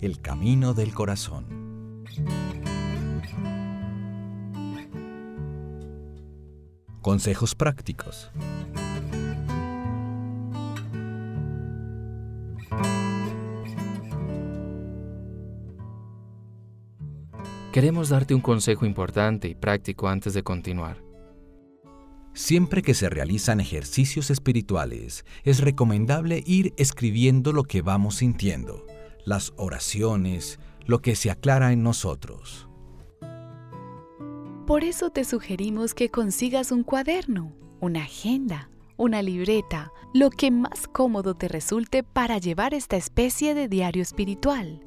El camino del corazón. Consejos prácticos. Queremos darte un consejo importante y práctico antes de continuar. Siempre que se realizan ejercicios espirituales, es recomendable ir escribiendo lo que vamos sintiendo, las oraciones, lo que se aclara en nosotros. Por eso te sugerimos que consigas un cuaderno, una agenda, una libreta, lo que más cómodo te resulte para llevar esta especie de diario espiritual,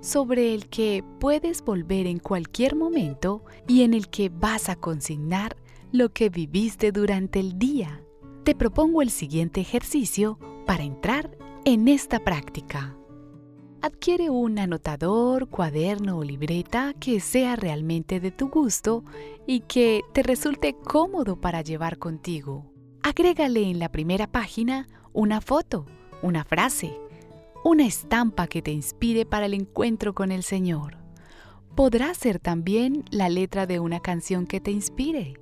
sobre el que puedes volver en cualquier momento y en el que vas a consignar lo que viviste durante el día. Te propongo el siguiente ejercicio para entrar en esta práctica. Adquiere un anotador, cuaderno o libreta que sea realmente de tu gusto y que te resulte cómodo para llevar contigo. Agrégale en la primera página una foto, una frase, una estampa que te inspire para el encuentro con el Señor. Podrá ser también la letra de una canción que te inspire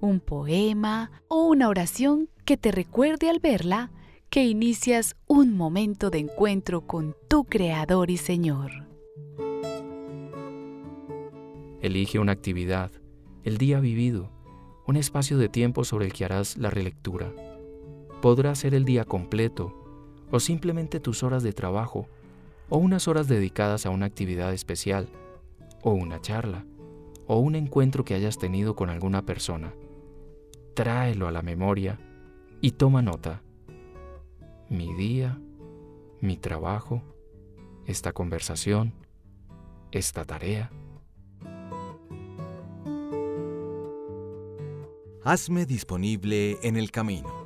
un poema o una oración que te recuerde al verla que inicias un momento de encuentro con tu Creador y Señor. Elige una actividad, el día vivido, un espacio de tiempo sobre el que harás la relectura. Podrá ser el día completo o simplemente tus horas de trabajo o unas horas dedicadas a una actividad especial o una charla o un encuentro que hayas tenido con alguna persona tráelo a la memoria y toma nota. Mi día, mi trabajo, esta conversación, esta tarea. Hazme disponible en el camino.